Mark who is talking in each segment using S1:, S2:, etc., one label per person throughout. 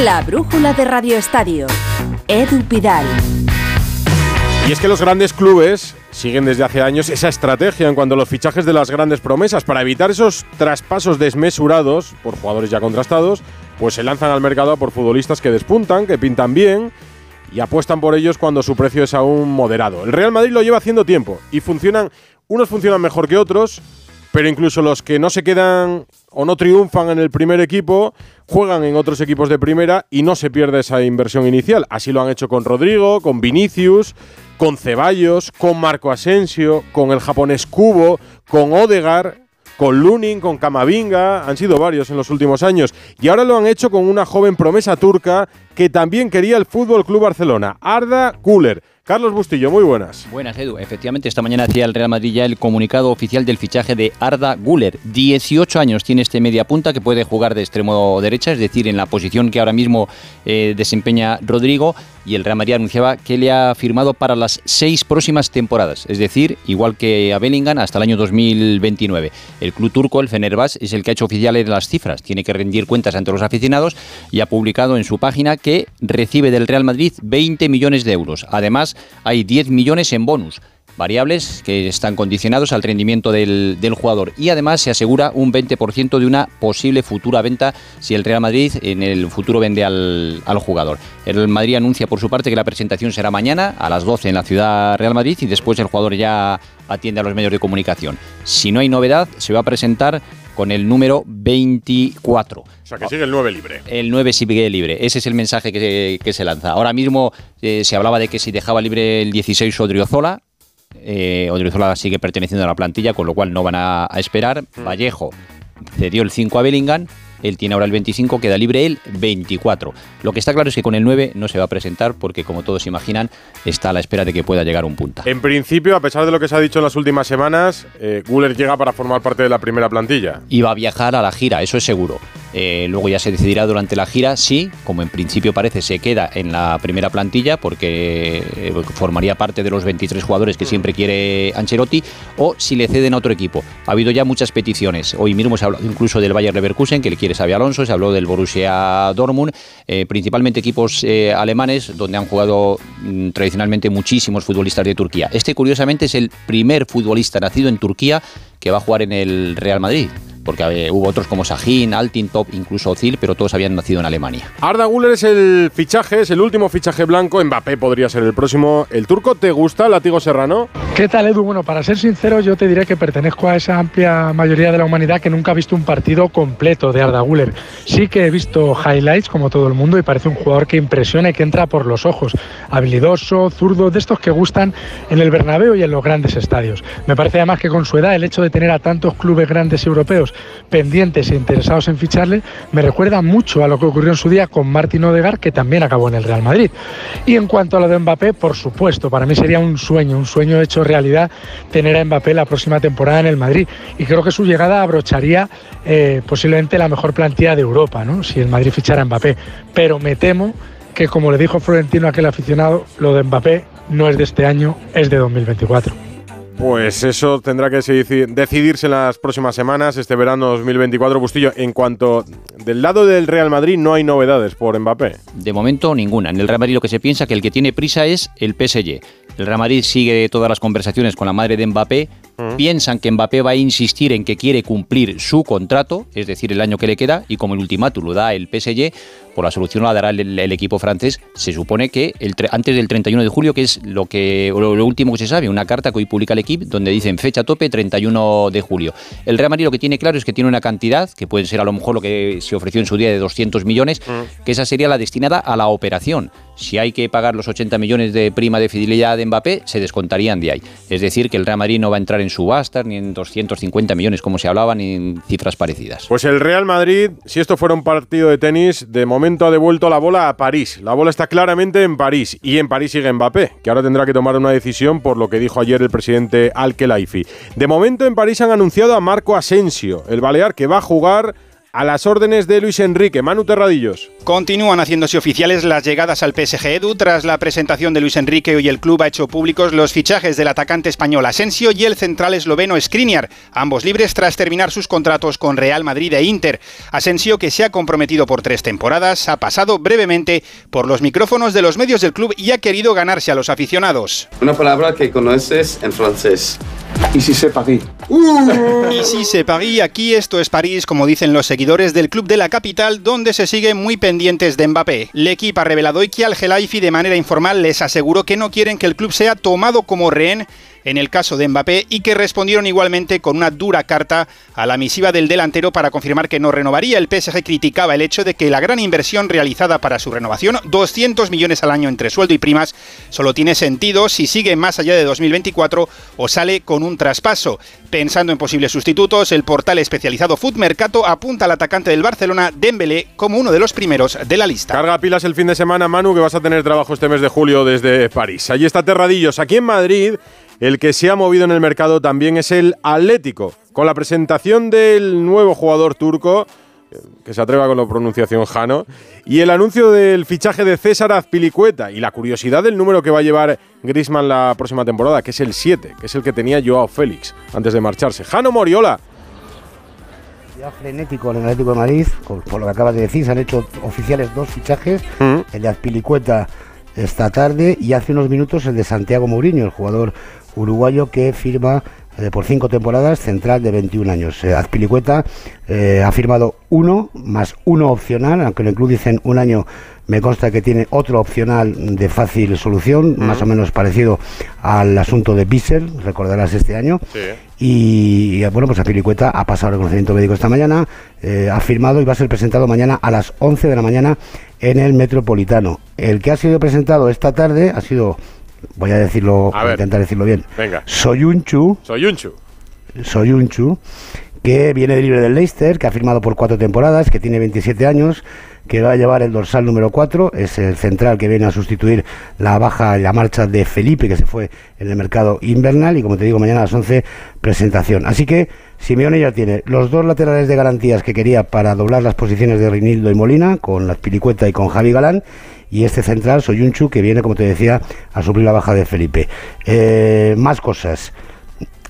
S1: La brújula de Radio Estadio. Edu Pidal.
S2: Y es que los grandes clubes siguen desde hace años esa estrategia en cuanto a los fichajes de las grandes promesas. Para evitar esos traspasos desmesurados por jugadores ya contrastados, pues se lanzan al mercado por futbolistas que despuntan, que pintan bien y apuestan por ellos cuando su precio es aún moderado. El Real Madrid lo lleva haciendo tiempo y funcionan, unos funcionan mejor que otros, pero incluso los que no se quedan o no triunfan en el primer equipo, juegan en otros equipos de primera y no se pierde esa inversión inicial. Así lo han hecho con Rodrigo, con Vinicius, con Ceballos, con Marco Asensio, con el japonés Kubo, con Odegar, con Lunin, con Camavinga, han sido varios en los últimos años. Y ahora lo han hecho con una joven promesa turca que también quería el Fútbol Club Barcelona, Arda Güler. Carlos Bustillo, muy buenas.
S3: Buenas, Edu. Efectivamente, esta mañana hacía el Real Madrid ya el comunicado oficial del fichaje de Arda Güler. 18 años tiene este media punta que puede jugar de extremo derecha, es decir, en la posición que ahora mismo eh, desempeña Rodrigo. Y el Real Madrid anunciaba que le ha firmado para las seis próximas temporadas, es decir, igual que a Bellingham hasta el año 2029. El club turco, el Fenerbahce, es el que ha hecho oficiales las cifras. Tiene que rendir cuentas ante los aficionados y ha publicado en su página que recibe del Real Madrid 20 millones de euros. Además, hay 10 millones en bonus variables que están condicionados al rendimiento del, jugador y además se asegura un 20% de una posible futura venta si el Real Madrid en el futuro vende al, jugador. El Madrid anuncia por su parte que la presentación será mañana a las 12 en la ciudad Real Madrid y después el jugador ya atiende a los medios de comunicación. Si no hay novedad, se va a presentar con el número 24. O
S2: sea, que sigue el 9 libre.
S3: El 9 sigue libre. Ese es el mensaje que, que se lanza. Ahora mismo eh, se hablaba de que si dejaba libre el 16 Odriozola, eh, Odriozola sigue perteneciendo a la plantilla, con lo cual no van a, a esperar. Mm. Vallejo cedió el 5 a Bellingham él tiene ahora el 25, queda libre el 24. Lo que está claro es que con el 9 no se va a presentar porque, como todos imaginan, está a la espera de que pueda llegar un punta.
S2: En principio, a pesar de lo que se ha dicho en las últimas semanas, eh, Guller llega para formar parte de la primera plantilla.
S3: Y va a viajar a la gira, eso es seguro. Eh, luego ya se decidirá durante la gira si, como en principio parece, se queda en la primera plantilla porque eh, formaría parte de los 23 jugadores que siempre quiere Ancelotti o si le ceden a otro equipo. Ha habido ya muchas peticiones. Hoy mismo se ha hablado incluso del Bayer Leverkusen que le quiere Xavi Alonso, se habló del Borussia Dortmund, eh, principalmente equipos alemanes donde han jugado mm, tradicionalmente muchísimos futbolistas de Turquía. Este curiosamente es el primer futbolista nacido en Turquía que va a jugar en el Real Madrid porque hubo otros como Sahin, Altintop, incluso Ozil, pero todos habían nacido en Alemania.
S2: Arda Güler es el fichaje, es el último fichaje blanco. Mbappé podría ser el próximo. ¿El turco te gusta, Latigo Serrano?
S4: ¿Qué tal, Edu? Bueno, para ser sincero, yo te diré que pertenezco a esa amplia mayoría de la humanidad que nunca ha visto un partido completo de Arda Güler. Sí que he visto highlights, como todo el mundo, y parece un jugador que impresiona y que entra por los ojos. Habilidoso, zurdo, de estos que gustan en el Bernabéu y en los grandes estadios. Me parece además que con su edad, el hecho de tener a tantos clubes grandes europeos pendientes e interesados en ficharle, me recuerda mucho a lo que ocurrió en su día con Martín Odegar, que también acabó en el Real Madrid. Y en cuanto a lo de Mbappé, por supuesto, para mí sería un sueño, un sueño hecho realidad tener a Mbappé la próxima temporada en el Madrid. Y creo que su llegada abrocharía eh, posiblemente la mejor plantilla de Europa, ¿no? si el Madrid fichara a Mbappé. Pero me temo que, como le dijo Florentino a aquel aficionado, lo de Mbappé no es de este año, es de 2024.
S2: Pues eso tendrá que decidirse en las próximas semanas, este verano 2024. Bustillo, en cuanto del lado del Real Madrid no hay novedades por Mbappé.
S3: De momento ninguna. En el Real Madrid lo que se piensa que el que tiene prisa es el PSG. El Real Madrid sigue todas las conversaciones con la madre de Mbappé. Piensan que Mbappé va a insistir en que quiere cumplir su contrato, es decir, el año que le queda, y como el ultimátum lo da el PSG, por la solución la dará el, equipo francés. Se supone que el antes del 31 de julio, que es lo que lo, último que se sabe, una carta que hoy publica el equipo donde dicen fecha tope 31 de julio. El Real Madrid lo que tiene claro es que tiene una cantidad, que puede ser a lo mejor lo que se ofreció en su día de 200 millones, que esa sería la destinada a la operación. Si hay que pagar los 80 millones de prima de fidelidad de Mbappé, se descontarían de ahí. Es decir, que el Real Madrid no va a entrar en subastas, ni en 250 millones como se hablaba, ni en cifras parecidas.
S2: Pues el Real Madrid, si esto fuera un partido de tenis, de momento ha devuelto la bola a París. La bola está claramente en París y en París sigue Mbappé, que ahora tendrá que tomar una decisión por lo que dijo ayer el presidente Al-Khelaifi. De momento en París han anunciado a Marco Asensio, el balear que va a jugar a las órdenes de Luis Enrique. Manu Terradillos.
S5: Continúan haciéndose oficiales las llegadas al PSG Edu tras la presentación de Luis Enrique y el club ha hecho públicos los fichajes del atacante español Asensio y el central esloveno Skriniar, ambos libres tras terminar sus contratos con Real Madrid e Inter. Asensio, que se ha comprometido por tres temporadas, ha pasado brevemente por los micrófonos de los medios del club y ha querido ganarse a los aficionados.
S6: Una palabra que conoces en francés.
S7: ¿Y si se París?
S5: Y si se París, aquí esto es París, como dicen los seguidores del club de la capital, donde se sigue muy pendientes de Mbappé. El equipo ha revelado hoy que al Gelaifi de manera informal les aseguró que no quieren que el club sea tomado como rehén en el caso de Mbappé y que respondieron igualmente con una dura carta a la misiva del delantero para confirmar que no renovaría. El PSG criticaba el hecho de que la gran inversión realizada para su renovación, 200 millones al año entre sueldo y primas, solo tiene sentido si sigue más allá de 2024 o sale con un traspaso. Pensando en posibles sustitutos, el portal especializado Food Mercato apunta al atacante del Barcelona, Dembélé, como uno de los primeros de la lista.
S2: Carga pilas el fin de semana, Manu, que vas a tener trabajo este mes de julio desde París. Allí está Terradillos. Aquí en Madrid el que se ha movido en el mercado también es el Atlético, con la presentación del nuevo jugador turco, eh, que se atreva con la pronunciación Jano, y el anuncio del fichaje de César Azpilicueta y la curiosidad del número que va a llevar Grisman la próxima temporada, que es el 7, que es el que tenía Joao Félix antes de marcharse. Jano Moriola.
S8: Ya frenético en el Atlético de Madrid, por lo que acabas de decir, se han hecho oficiales dos fichajes, mm. el de Azpilicueta esta tarde y hace unos minutos el de Santiago Mourinho, el jugador uruguayo que firma eh, por cinco temporadas central de 21 años. Eh, Azpilicueta eh, ha firmado uno más uno opcional, aunque en el club dicen un año, me consta que tiene otro opcional de fácil solución, más o menos parecido al asunto de Bissell, recordarás este año. Y, bueno, pues Azpilicueta ha pasado el reconocimiento médico esta mañana, ha firmado y va a ser presentado mañana a las 11 de la mañana en el Metropolitano. El que ha sido presentado esta tarde ha sido voy a decirlo, a intentar decirlo bien.
S2: Venga.
S8: Soyunchu.
S2: Soyunchu.
S8: Soyunchu, que viene de libre del Leicester, que ha firmado por cuatro temporadas, que tiene 27 años, que va a llevar el dorsal número 4, es el central que viene a sustituir la baja y la marcha de Felipe, que se fue en el mercado invernal, y como te digo, mañana a las 11 presentación. Así que Simeone ya tiene los dos laterales de garantías que quería para doblar las posiciones de Reinildo y Molina, con las Pilicueta y con Javi Galán, y este central, Soyunchu, que viene, como te decía, a suplir la baja de Felipe. Eh, más cosas.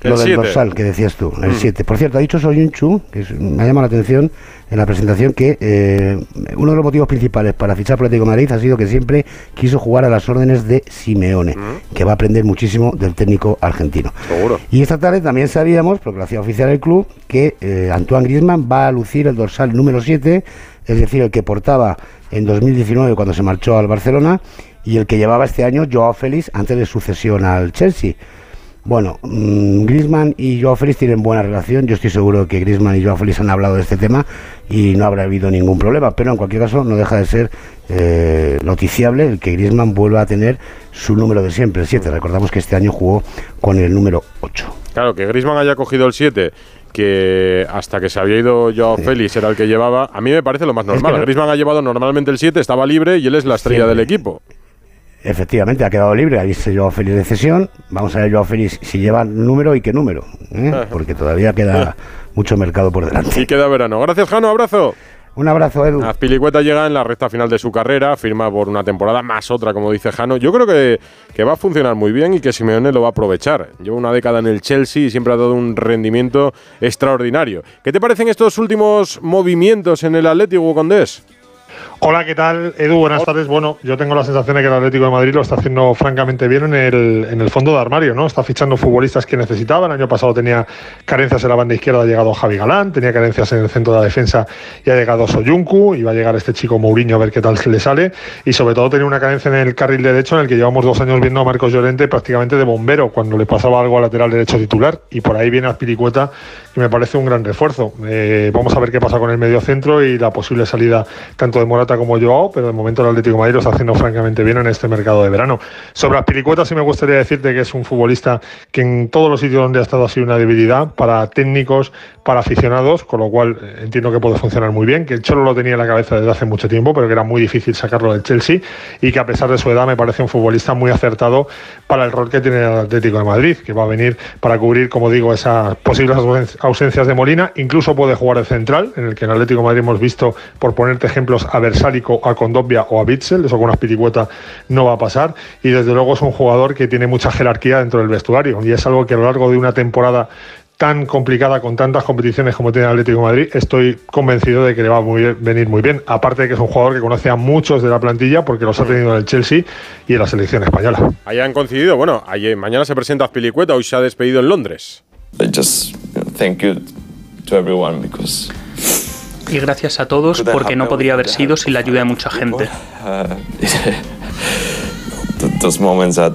S8: Lo del dorsal que decías tú, el 7. Mm. Por cierto, ha dicho Soyunchu, que me ha llamado la atención en la presentación, que eh, uno de los motivos principales para fichar por Atlético de Madrid ha sido que siempre quiso jugar a las órdenes de Simeone, mm. que va a aprender muchísimo del técnico argentino.
S2: Seguro.
S8: Y esta tarde también sabíamos, porque lo hacía oficial el club, que eh, Antoine Griezmann va a lucir el dorsal número 7, es decir, el que portaba en 2019 cuando se marchó al Barcelona y el que llevaba este año Joao Félix antes de sucesión al Chelsea. Bueno, mm, Griezmann y Joao Félix tienen buena relación. Yo estoy seguro que Griezmann y Joao Félix han hablado de este tema y no habrá habido ningún problema. Pero en cualquier caso, no deja de ser eh, noticiable el que Griezmann vuelva a tener su número de siempre, el 7. Recordamos que este año jugó con el número 8.
S2: Claro, que Griezmann haya cogido el 7 que hasta que se había ido Joao Félix era el que llevaba, a mí me parece lo más normal. Griezmann ha llevado normalmente el 7, estaba libre y él es la estrella del equipo.
S8: Efectivamente, ha quedado libre, ahí se Joao Félix de cesión. Vamos a ver Joao Félix si lleva número y qué número, ¿eh? porque todavía queda mucho mercado por delante.
S2: Y queda verano. Gracias, Jano, abrazo.
S8: Un abrazo, Edu.
S2: Azpilicueta llega en la recta final de su carrera, firma por una temporada más otra, como dice Jano. Yo creo que, que, va a funcionar muy bien y que Simeone lo va a aprovechar. Lleva una década en el Chelsea y siempre ha dado un rendimiento extraordinario. ¿Qué te parecen estos últimos movimientos en el Atlético Condés?
S9: Hola, ¿qué tal? Edu, buenas tardes. Bueno, yo tengo la sensación de que el Atlético de Madrid lo está haciendo francamente bien en el, fondo de armario, ¿no? Está fichando futbolistas que necesitaba. El año pasado tenía carencias en la banda izquierda, ha llegado Javi Galán, tenía carencias en el centro de la defensa y ha llegado Soyuncu, y va a llegar este chico Mourinho a ver qué tal se le sale. Y sobre todo tenía una carencia en el carril derecho en el que llevamos dos años viendo a Marcos Llorente prácticamente de bombero cuando le pasaba algo al lateral derecho titular. Y por ahí viene Azpiricueta, que me parece un gran refuerzo. Eh, vamos a ver qué pasa con el medio centro y la posible salida tanto de Morata como Joao, pero de momento el Atlético de Madrid lo está haciendo francamente bien en este mercado de verano. Sobre Aspiricueta sí me gustaría decirte que es un futbolista que en todos los sitios donde ha estado ha sido una debilidad para técnicos, para aficionados, con lo cual eh, entiendo que puede funcionar muy bien, que el Cholo lo tenía en la cabeza desde hace mucho tiempo, pero que era muy difícil sacarlo del Chelsea y que a pesar de su edad me parece un futbolista muy acertado para el rol que tiene el Atlético de Madrid, que va a venir para cubrir, como digo, esas posibles ausencias de Molina, incluso puede jugar de central, en el que en Atlético de Madrid hemos visto, por ponerte ejemplos, a ver Versálico, a Condobia o a Bitzel, eso con una piricueta no va a pasar. Y desde luego es un jugador que tiene mucha jerarquía dentro del vestuario y es algo que a lo largo de una temporada tan complicada con tantas competiciones como tiene el Atlético de Madrid, estoy convencido de que le va a venir muy bien. Aparte de que es un jugador que conoce a muchos de la plantilla porque los ha tenido en el Chelsea y en la selección española.
S2: Ahí han coincidido. Bueno, ayer, mañana se presenta Azpilicueta, hoy se ha despedido en Londres.
S7: Y gracias a todos porque no podría haber sido sin la ayuda de mucha gente.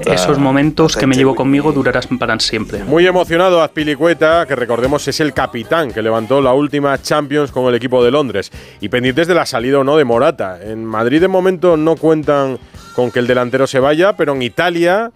S7: Esos momentos que me llevo conmigo durarán para siempre.
S2: Muy emocionado Azpilicueta, que recordemos es el capitán que levantó la última Champions con el equipo de Londres. Y pendientes de la salida o no de Morata. En Madrid de momento no cuentan con que el delantero se vaya, pero en Italia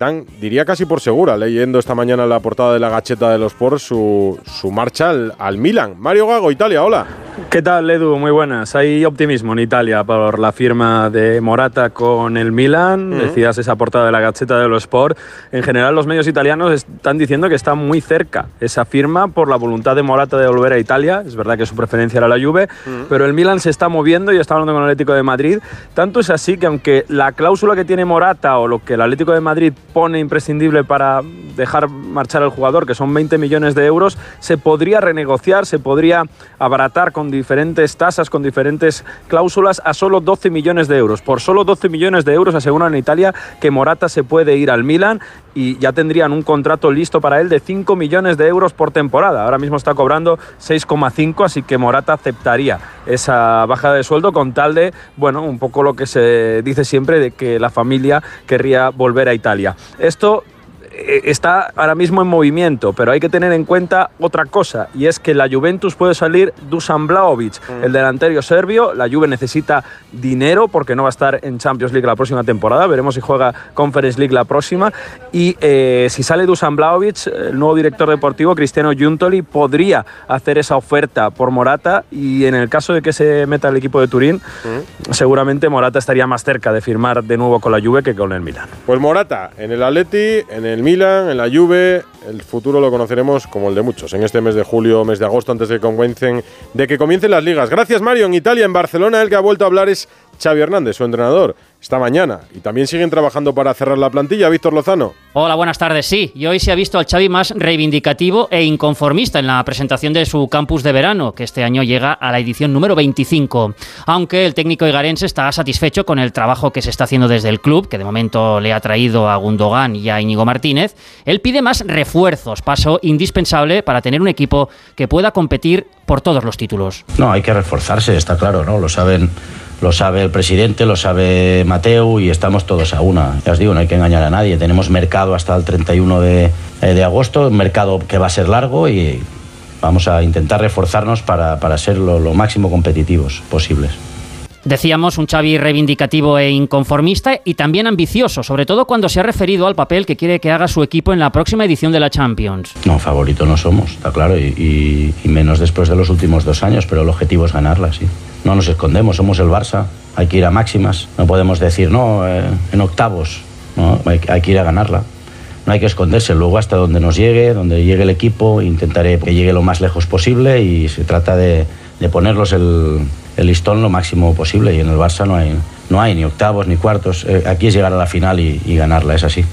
S2: dan, diría casi por segura, leyendo esta mañana la portada de la gacheta de los Sports, su, su marcha al, al Milan. Mario Gago, Italia, hola.
S10: ¿Qué tal, Edu? Muy buenas. Hay optimismo en Italia por la firma de Morata con el Milan. Decías esa portada de la Gaceta de los Sport. En general, los medios italianos están diciendo que está muy cerca esa firma por la voluntad de Morata de volver a Italia. Es verdad que su preferencia era la Juve, pero el Milan se está moviendo y está hablando con el Atlético de Madrid. Tanto es así que aunque la cláusula que tiene Morata o lo que el Atlético de Madrid pone imprescindible para dejar marchar al jugador, que son 20 millones de euros, se podría renegociar, se podría abaratar con diferentes tasas, con diferentes cláusulas a solo 12 millones de euros. Por solo 12 millones de euros aseguran en Italia que Morata se puede ir al Milan y ya tendrían un contrato listo para él de 5 millones de euros por temporada. Ahora mismo está cobrando 6,5, así que Morata aceptaría esa bajada de sueldo con tal de, bueno, un poco lo que se dice siempre de que la familia querría volver a Italia. Esto está ahora mismo en movimiento, pero hay que tener en cuenta otra cosa, y es que la Juventus puede salir Dusan Blaovic,
S2: Mm.
S10: el delantero serbio. La Juve necesita dinero porque no va a estar en Champions League la próxima temporada. Veremos si juega Conference League la próxima. Y eh, si sale Dusan Blaovic, el nuevo director deportivo, Cristiano Giuntoli, podría hacer esa oferta por Morata. Y en el caso de que se meta el equipo de Turín,
S2: Mm.
S10: seguramente Morata estaría más cerca de firmar de nuevo con la Juve que con el Milan.
S2: Pues Morata, en el Atleti, en el Milan, en la Juve, el futuro lo conoceremos como el de muchos, en este mes de julio, mes de agosto, antes de que comiencen, de que comiencen las ligas. Gracias Mario, en Italia, en Barcelona, el que ha vuelto a hablar es Xavi Hernández, su entrenador, esta mañana. Y también siguen trabajando para cerrar la plantilla, Víctor Lozano.
S11: Hola, buenas tardes. Sí, y hoy se ha visto al Xavi más reivindicativo e inconformista en la presentación de su campus de verano, que este año llega a la edición número 25. Aunque el técnico igarense está satisfecho con el trabajo que se está haciendo desde el club, que de momento le ha traído a Gundogan y a Íñigo Martínez, él pide más refuerzos, paso indispensable para tener un equipo que pueda competir por todos los títulos.
S12: No, hay que reforzarse, está claro, ¿no? Lo saben, lo sabe el presidente, lo sabe Mateo y estamos todos a una. Ya os digo, no hay que engañar a nadie. Tenemos mercado hasta el 31 de, eh, de agosto, un mercado que va a ser largo y vamos a intentar reforzarnos para, para ser lo, lo máximo competitivos posibles.
S11: Decíamos un Xavi reivindicativo e inconformista y también ambicioso, sobre todo cuando se ha referido al papel que quiere que haga su equipo en la próxima edición de la Champions.
S12: No, favorito no somos, está claro, y, menos después de los últimos dos años, pero el objetivo es ganarla, sí. No nos escondemos, somos el Barça, hay que ir a máximas, no podemos decir, no, eh, en octavos, no, hay, hay que ir a ganarla. No hay que esconderse, luego hasta donde nos llegue, donde llegue el equipo, intentaré que llegue lo más lejos posible y se trata de, de ponerlos el, el listón lo máximo posible y en el Barça no hay, no hay ni octavos ni cuartos, Eh, aquí es llegar a la final y, ganarla, es así.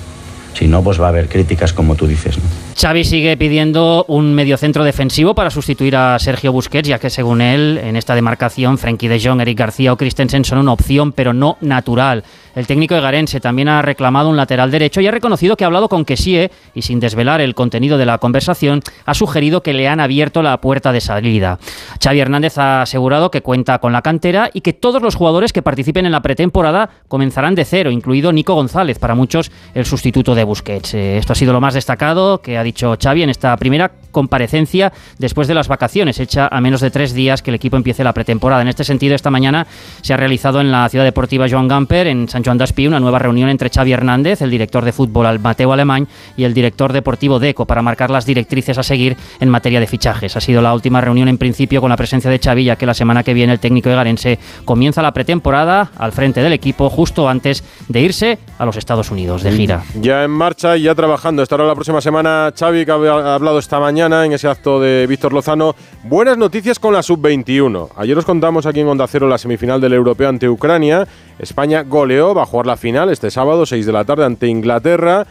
S12: Si no, pues va a haber críticas como tú dices. ¿no?
S11: Xavi sigue pidiendo un mediocentro defensivo para sustituir a Sergio Busquets, ya que según él, en esta demarcación, Frenkie de Jong, Eric García o Christensen son una opción, pero no natural. El técnico de Garense también ha reclamado un lateral derecho y ha reconocido que ha hablado con Kessie y sin desvelar el contenido de la conversación, ha sugerido que le han abierto la puerta de salida. Xavi Hernández ha asegurado que cuenta con la cantera y que todos los jugadores que participen en la pretemporada comenzarán de cero, incluido Nico González, para muchos el sustituto de Busquets. Eh, esto ha sido lo más destacado que ha dicho Xavi en esta primera comparecencia después de las vacaciones, hecha a menos de tres días que el equipo empiece la pretemporada. En este sentido, esta mañana se ha realizado en la ciudad deportiva Joan Gamper, en San Joan d'Espí, una nueva reunión entre Xavi Hernández, el director de fútbol al Mateo Alemán, y el director deportivo Deco para marcar las directrices a seguir en materia de fichajes. Ha sido la última reunión en principio con la presencia de Xavi, ya que la semana que viene el técnico de Garense comienza la pretemporada al frente del equipo justo antes de irse a los Estados Unidos de gira.
S2: Ya en marcha y ya trabajando. Estará la próxima semana Xavi, que ha hablado esta mañana en ese acto de Víctor Lozano. Buenas noticias con la sub-21. Ayer os contamos aquí en Onda Cero la semifinal del Europeo ante Ucrania. España goleó, va a jugar la final este sábado, 6 de la tarde, ante Inglaterra.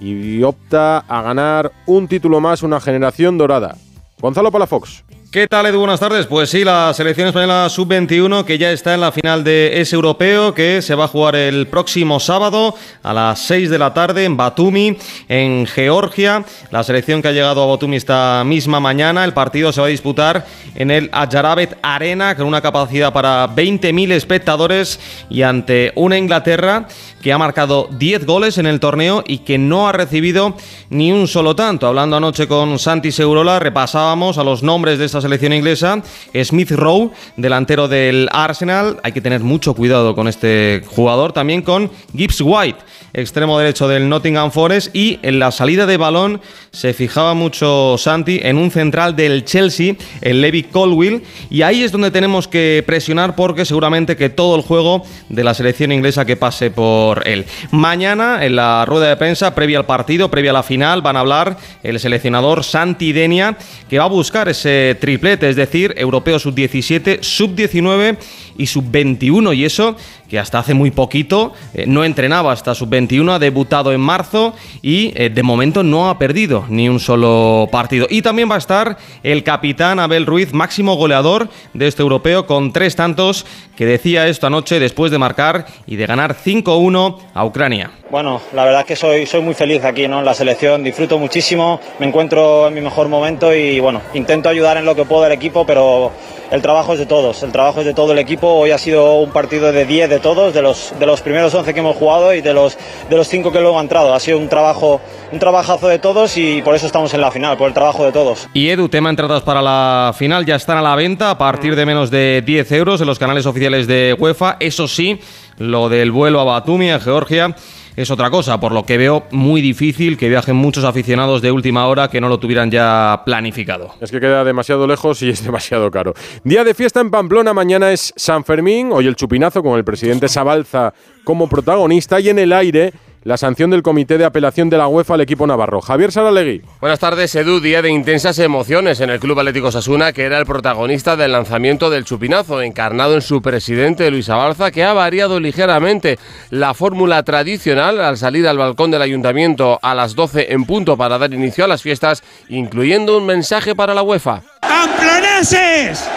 S2: Y opta a ganar un título más, una generación dorada. Gonzalo Palafox.
S13: ¿Qué tal, Edu? Buenas tardes. Pues sí, la selección española sub-21 que ya está en la final de ese europeo que se va a jugar el próximo sábado a las 6 de la tarde en Batumi, en Georgia. La selección que ha llegado a Batumi esta misma mañana. El partido se va a disputar en el Ayarabet Arena con una capacidad para 20.000 espectadores y ante una Inglaterra que ha marcado 10 goles en el torneo y que no ha recibido ni un solo tanto. Hablando anoche con Santi Segurola, repasábamos a los nombres de esta selección inglesa. Smith Rowe, delantero del Arsenal. Hay que tener mucho cuidado con este jugador. También con Gibbs White, extremo derecho del Nottingham Forest. Y en la salida de balón se fijaba mucho Santi en un central del Chelsea, el Levi Colwill. Y ahí es donde tenemos que presionar porque seguramente que todo el juego de la selección inglesa que pase por él. Mañana, en la rueda de prensa, previa al partido, previa a la final, van a hablar el seleccionador Santi Denia, que va a buscar ese triplete, es decir, europeo sub-17, sub-19 y sub-21. Y eso que hasta hace muy poquito eh, no entrenaba hasta sub-21, ha debutado en marzo y eh, de momento no ha perdido ni un solo partido. Y también va a estar el capitán Abel Ruiz, máximo goleador de este europeo, con tres tantos, que decía esta noche después de marcar y de ganar 5-1 a Ucrania.
S14: Bueno, la verdad es que soy, soy muy feliz aquí ¿no? en la selección, disfruto muchísimo, me encuentro en mi mejor momento y bueno, intento ayudar en lo que puedo al equipo, pero el trabajo es de todos, el trabajo es de todo el equipo. Hoy ha sido un partido de 10 de todos, de los, de los primeros 11 que hemos jugado y de los, de los 5 que luego han entrado. Ha sido un trabajo, un trabajazo de todos y por eso estamos en la final, por el trabajo de todos.
S13: Y Edu, tema entradas para la final ya están a la venta a partir de menos de 10 euros en los canales oficiales de UEFA. Eso sí, lo del vuelo a Batumi, a Georgia es otra cosa, por lo que veo muy difícil que viajen muchos aficionados de última hora que no lo tuvieran ya planificado.
S2: Es que queda demasiado lejos y es demasiado caro. Día de fiesta en Pamplona, mañana es San Fermín, hoy el chupinazo con el presidente Sabalza como protagonista y en el aire la sanción del Comité de Apelación de la UEFA al equipo navarro. Javier Saralegui.
S15: Buenas tardes, Edu. Día de intensas emociones en el Club Atlético Sasuna, que era el protagonista del lanzamiento del chupinazo, encarnado en su presidente Luis Abalza, que ha variado ligeramente la fórmula tradicional al salir al balcón del ayuntamiento a las 12 en punto para dar inicio a las fiestas, incluyendo un mensaje para la UEFA.
S16: ¡Pamploneses!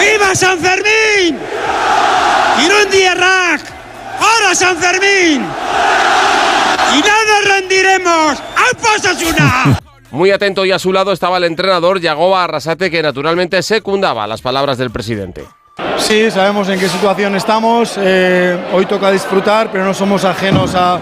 S16: ¡Viva San Fermín! Rack! ¡Ahora San Fermín! ¡Y nada rendiremos! ¡A una!
S15: Muy atento y a su lado estaba el entrenador Yagoba Arrasate, que naturalmente secundaba las palabras del presidente.
S17: Sí, sabemos en qué situación estamos. Eh, hoy toca disfrutar, pero no somos ajenos a,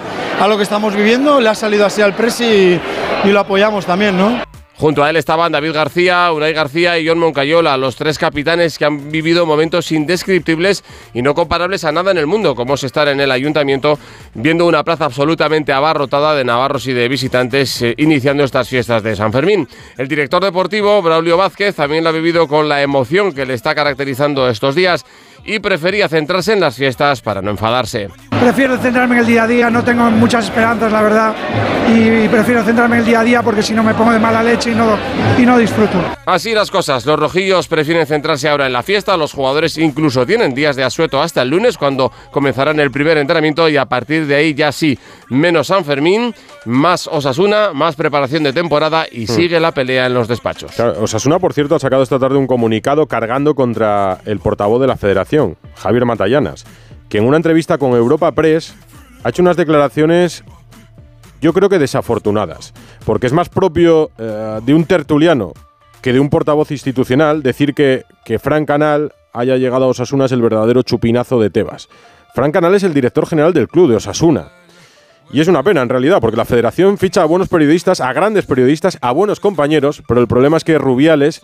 S17: lo que estamos viviendo. Le ha salido así al presi y, y lo apoyamos también, ¿no?
S15: Junto a él estaban David García, Unai García y John Moncayola, los tres capitanes que han vivido momentos indescriptibles y no comparables a nada en el mundo, como es estar en el ayuntamiento viendo una plaza absolutamente abarrotada de navarros y de visitantes eh, iniciando estas fiestas de San Fermín. El director deportivo, Braulio Vázquez, también lo ha vivido con la emoción que le está caracterizando estos días y prefería centrarse en las fiestas para no enfadarse.
S18: Prefiero centrarme en el día a día, no tengo muchas esperanzas, la verdad, y prefiero centrarme en el día a día porque si no me pongo de mala leche y no, y no disfruto.
S15: Así las cosas, los rojillos prefieren centrarse ahora en la fiesta, los jugadores incluso tienen días de asueto hasta el lunes cuando comenzarán el primer entrenamiento y a partir de ahí ya sí, menos San Fermín, más Osasuna, más preparación de temporada y hmm. sigue la pelea en los despachos.
S2: Osasuna, por cierto, ha sacado esta tarde un comunicado cargando contra el portavoz de la federación, Javier Matallanas que en una entrevista con Europa Press ha hecho unas declaraciones yo creo que desafortunadas, porque es más propio eh, de un tertuliano que de un portavoz institucional decir que, que Frank Canal haya llegado a Osasuna es el verdadero chupinazo de Tebas. Frank Canal es el director general del club de Osasuna. Y es una pena en realidad, porque la federación ficha a buenos periodistas, a grandes periodistas, a buenos compañeros, pero el problema es que Rubiales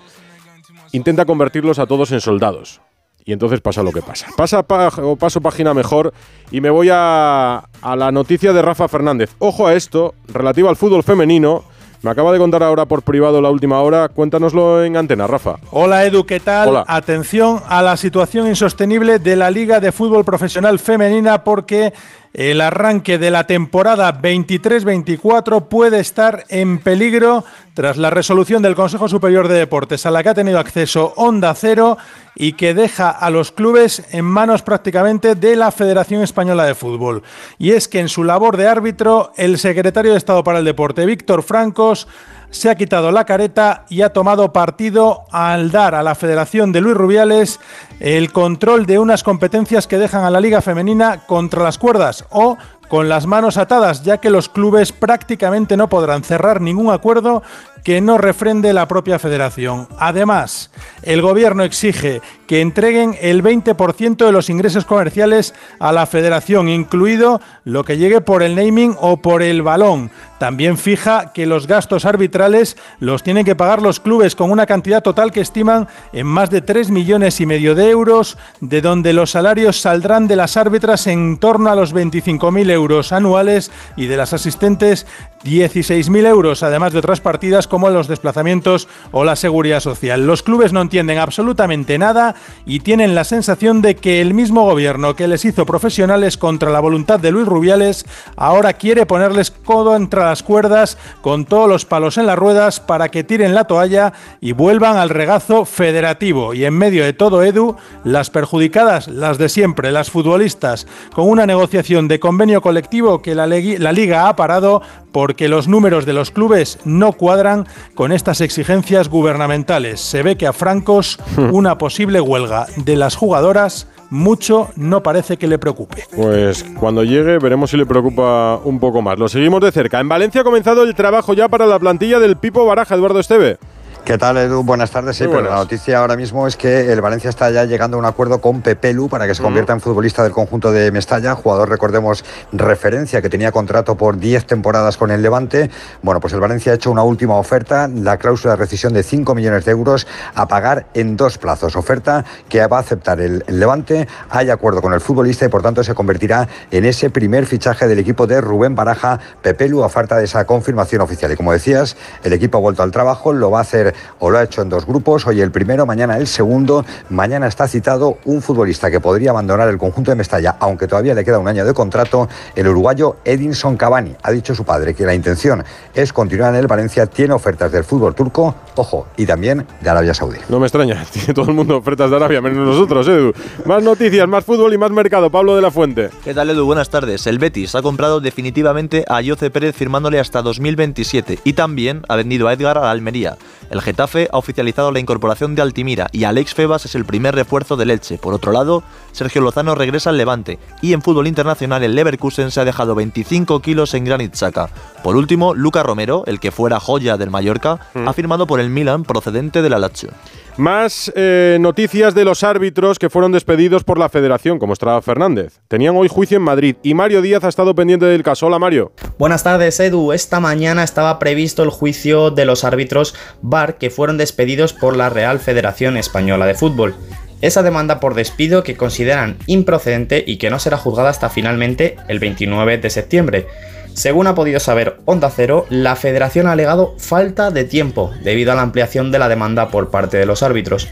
S2: intenta convertirlos a todos en soldados y entonces pasa lo que pasa. Pasa o paso página mejor y me voy a, a la noticia de Rafa Fernández. Ojo a esto, relativo al fútbol femenino. Me acaba de contar ahora por privado la última hora. Cuéntanoslo en antena, Rafa.
S19: Hola Edu, ¿qué tal? Atención a la situación insostenible de la Liga de Fútbol Profesional Femenina porque el arranque de la temporada 23-24 puede estar en peligro tras la resolución del Consejo Superior de Deportes a la que ha tenido acceso Onda Cero y que deja a los clubes en manos prácticamente de la Federación Española de Fútbol. Y es que en su labor de árbitro, el secretario de Estado para el Deporte, Víctor Francos, se ha quitado la careta y ha tomado partido al dar a la Federación de Luis Rubiales el control de unas competencias que dejan a la Liga Femenina contra las cuerdas o con las manos atadas, ya que los clubes prácticamente no podrán cerrar ningún acuerdo que no refrende la propia federación. Además, el gobierno exige que entreguen el 20% de los ingresos comerciales a la federación, incluido lo que llegue por el naming o por el balón. También fija que los gastos arbitrales los tienen que pagar los clubes con una cantidad total que estiman en más de 3 millones y medio de euros, de donde los salarios saldrán de las árbitras en torno a los 25.000 euros anuales y de las asistentes 16.000 euros, además de otras partidas como los desplazamientos o la seguridad social. Los clubes no entienden absolutamente nada y tienen la sensación de que el mismo gobierno que les hizo profesionales contra la voluntad de Luis Rubiales ahora quiere ponerles codo entre las cuerdas con todos los palos en las ruedas para que tiren la toalla y vuelvan al regazo federativo. Y en medio de todo, Edu, las perjudicadas, las de siempre, las futbolistas, con una negociación de convenio colectivo que la, la Liga ha parado porque los números de los clubes no cuadran con estas exigencias gubernamentales. Se ve que a Francos una posible huelga de las jugadoras mucho no parece que le preocupe.
S2: Pues cuando llegue veremos si le preocupa un poco más. Lo seguimos de cerca. En Valencia ha comenzado el trabajo ya para la plantilla del Pipo Baraja, Eduardo Esteve.
S20: ¿Qué tal, Edu? Buenas tardes. Sí, pero la noticia ahora mismo es que el Valencia está ya llegando a un acuerdo con Pepelu para que se convierta en futbolista del conjunto de Mestalla, jugador, recordemos, referencia, que tenía contrato por 10 temporadas con el Levante. Bueno, pues el Valencia ha hecho una última oferta, la cláusula de rescisión de 5 millones de euros a pagar en dos plazos. Oferta que va a aceptar el, Levante, hay acuerdo con el futbolista y por tanto se convertirá en ese primer fichaje del equipo de Rubén Baraja, Pepelu, a falta de esa confirmación oficial. Y como decías, el equipo ha vuelto al trabajo, lo va a hacer o lo ha hecho en dos grupos, hoy el primero, mañana el segundo. Mañana está citado un futbolista que podría abandonar el conjunto de Mestalla, aunque todavía le queda un año de contrato, el uruguayo Edinson Cavani. Ha dicho su padre que la intención es continuar en el Valencia, tiene ofertas del fútbol turco, ojo, y también de Arabia Saudí.
S2: No me extraña, tiene todo el mundo ofertas de Arabia, menos nosotros, Edu. Más noticias, más fútbol y más mercado. Pablo de la Fuente.
S21: ¿Qué tal, Edu? Buenas tardes. El Betis ha comprado definitivamente a Jose Pérez firmándole hasta 2027 y también ha vendido a Edgar a Almería. El Getafe ha oficializado la incorporación de Altimira y Alex Febas es el primer refuerzo del Elche. Por otro lado, Sergio Lozano regresa al Levante y en fútbol internacional el Leverkusen se ha dejado 25 kilos en Granit Xhaka. Por último, Luca Romero, el que fuera joya del Mallorca, ha firmado por el Milan procedente de la Lazio.
S2: Más eh, noticias de los árbitros que fueron despedidos por la federación, como Estrada Fernández. Tenían hoy juicio en Madrid y Mario Díaz ha estado pendiente del caso. Hola Mario.
S22: Buenas tardes Edu. Esta mañana estaba previsto el juicio de los árbitros VAR que fueron despedidos por la Real Federación Española de Fútbol. Esa demanda por despido que consideran improcedente y que no será juzgada hasta finalmente el 29 de septiembre. Según ha podido saber Onda Cero, la federación ha alegado falta de tiempo debido a la ampliación de la demanda por parte de los árbitros.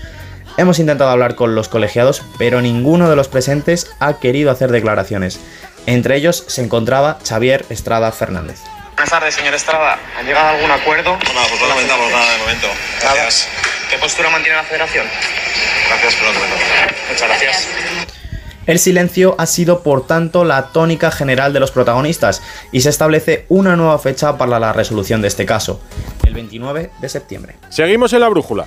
S22: Hemos intentado hablar con los colegiados, pero ninguno de los presentes ha querido hacer declaraciones. Entre ellos se encontraba Xavier Estrada Fernández.
S23: Buenas tardes, señor Estrada. ¿Han llegado a algún acuerdo?
S24: No, pues no lamentamos nada de momento. Gracias.
S23: ¿Qué postura mantiene la federación?
S24: Gracias por el comentario.
S23: Muchas gracias.
S22: El silencio ha sido por tanto la tónica general de los protagonistas y se establece una nueva fecha para la resolución de este caso, el 29 de septiembre.
S2: Seguimos en la brújula.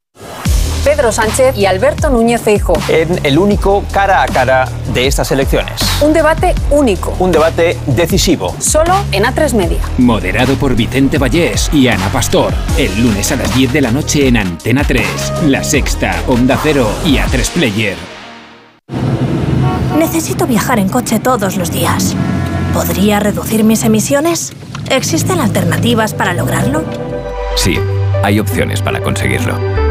S25: Pedro Sánchez y Alberto Núñez Feijóo.
S26: En el único cara a cara de estas elecciones.
S25: Un debate único.
S26: Un debate decisivo.
S25: Solo en A3 Media.
S27: Moderado por Vicente Vallés y Ana Pastor. El lunes a las 10 de la noche en Antena 3, La Sexta, Onda Cero y A3 Player.
S28: Necesito viajar en coche todos los días. ¿Podría reducir mis emisiones? ¿Existen alternativas para lograrlo?
S27: Sí, hay opciones para conseguirlo.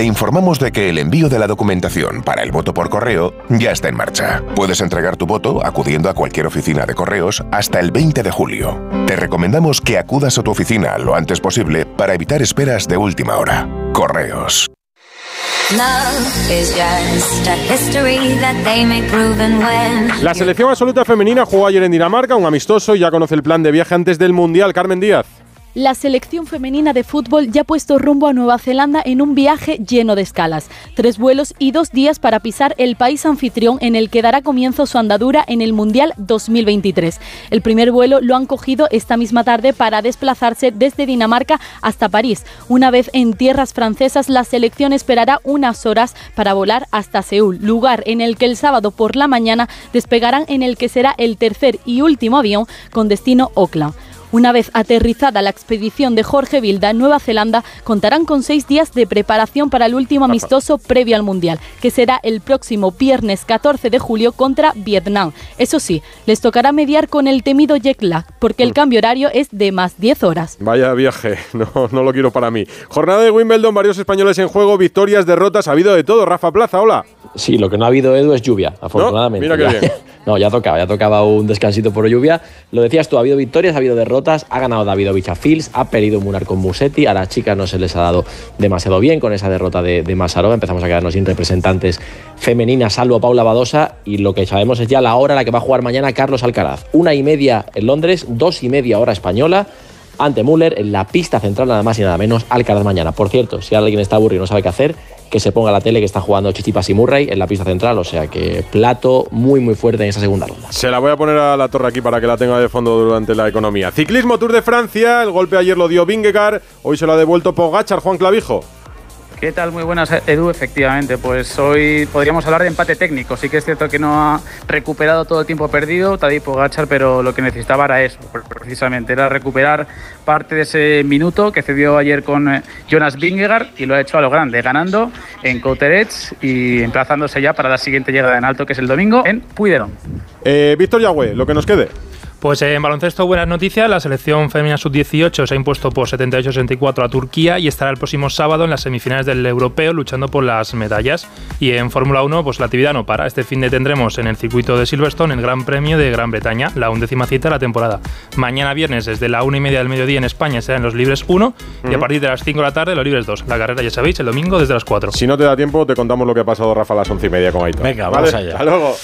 S29: Te informamos de que el envío de la documentación para el voto por correo ya está en marcha. Puedes entregar tu voto acudiendo a cualquier oficina de correos hasta el 20 de julio. Te recomendamos que acudas a tu oficina lo antes posible para evitar esperas de última hora. Correos.
S2: La selección absoluta femenina jugó ayer en Dinamarca, un amistoso, y ya conoce el plan de viaje antes del Mundial. Carmen Díaz.
S30: La selección femenina de fútbol ya ha puesto rumbo a Nueva Zelanda en un viaje lleno de escalas. Tres vuelos y dos días para pisar el país anfitrión en el que dará comienzo su andadura en el Mundial 2023. El primer vuelo lo han cogido esta misma tarde para desplazarse desde Dinamarca hasta París. Una vez en tierras francesas, la selección esperará unas horas para volar hasta Seúl, lugar en el que el sábado por la mañana despegarán en el que será el tercer y último avión con destino Auckland. Una vez aterrizada la expedición de Jorge Vilda en Nueva Zelanda, contarán con seis días de preparación para el último amistoso previo al Mundial, que será el próximo viernes 14 de julio contra Vietnam. Eso sí, les tocará mediar con el temido jet lag, porque el cambio horario es de más 10 horas.
S2: Vaya viaje, no, no lo quiero para mí. Jornada de Wimbledon, varios españoles en juego, victorias, derrotas, ha habido de todo. Rafa Plaza, hola.
S31: Sí, lo que no ha habido, Edu, es lluvia, afortunadamente.
S2: mira qué bien.
S31: no, ya tocaba, ya tocaba un descansito por lluvia. Lo decías tú, ha habido victorias, ha habido derrotas, ha ganado Davidovich a ha perdido Munar con Musetti, a las chicas no se les ha dado demasiado bien con esa derrota de, de empezamos a quedarnos sin representantes femeninas, salvo Paula Badosa, y lo que sabemos es ya la hora a la que va a jugar mañana Carlos Alcaraz. Una y media en Londres, dos y media hora española ante Müller en la pista central, nada más y nada menos, Alcaraz mañana. Por cierto, si alguien está aburrido y no sabe qué hacer, que se ponga la tele que está jugando Chichipas y Murray en la pista central, o sea que plato muy muy fuerte en esa segunda ronda.
S2: Se la voy a poner a la torre aquí para que la tenga de fondo durante la economía. Ciclismo Tour de Francia, el golpe ayer lo dio Vingegaard, hoy se lo ha devuelto Pogachar, Juan Clavijo.
S32: ¿Qué tal? Muy buenas, Edu. Efectivamente, pues hoy podríamos hablar de empate técnico. Sí que es cierto que no ha recuperado todo el tiempo perdido Tadej Pogacar, pero lo que necesitaba era eso, precisamente, era recuperar parte de ese minuto que cedió ayer con eh, Jonas Vingegaard y lo ha hecho a lo grande, ganando en Couterets y emplazándose ya para la siguiente llegada en alto, que es el domingo en Puiderón.
S2: Eh, Víctor Yagüe, lo que nos quede.
S33: Pues en baloncesto, buenas noticias. La selección femenina sub-18 se ha impuesto por 78-64 a Turquía y estará el próximo sábado en las semifinales del europeo luchando por las medallas. Y en Fórmula 1, pues la actividad no para. Este fin de tendremos en el circuito de Silverstone el Gran Premio de Gran Bretaña, la undécima cita de la temporada. Mañana viernes, desde la una y media del mediodía en España, serán los libres 1 y a partir de las 5 de la tarde los libres 2. La carrera, ya sabéis, el domingo desde las 4.
S2: Si no te da tiempo, te contamos lo que ha pasado Rafa a las once y media con Aitor.
S31: Venga, vamos allá.
S2: Hasta luego.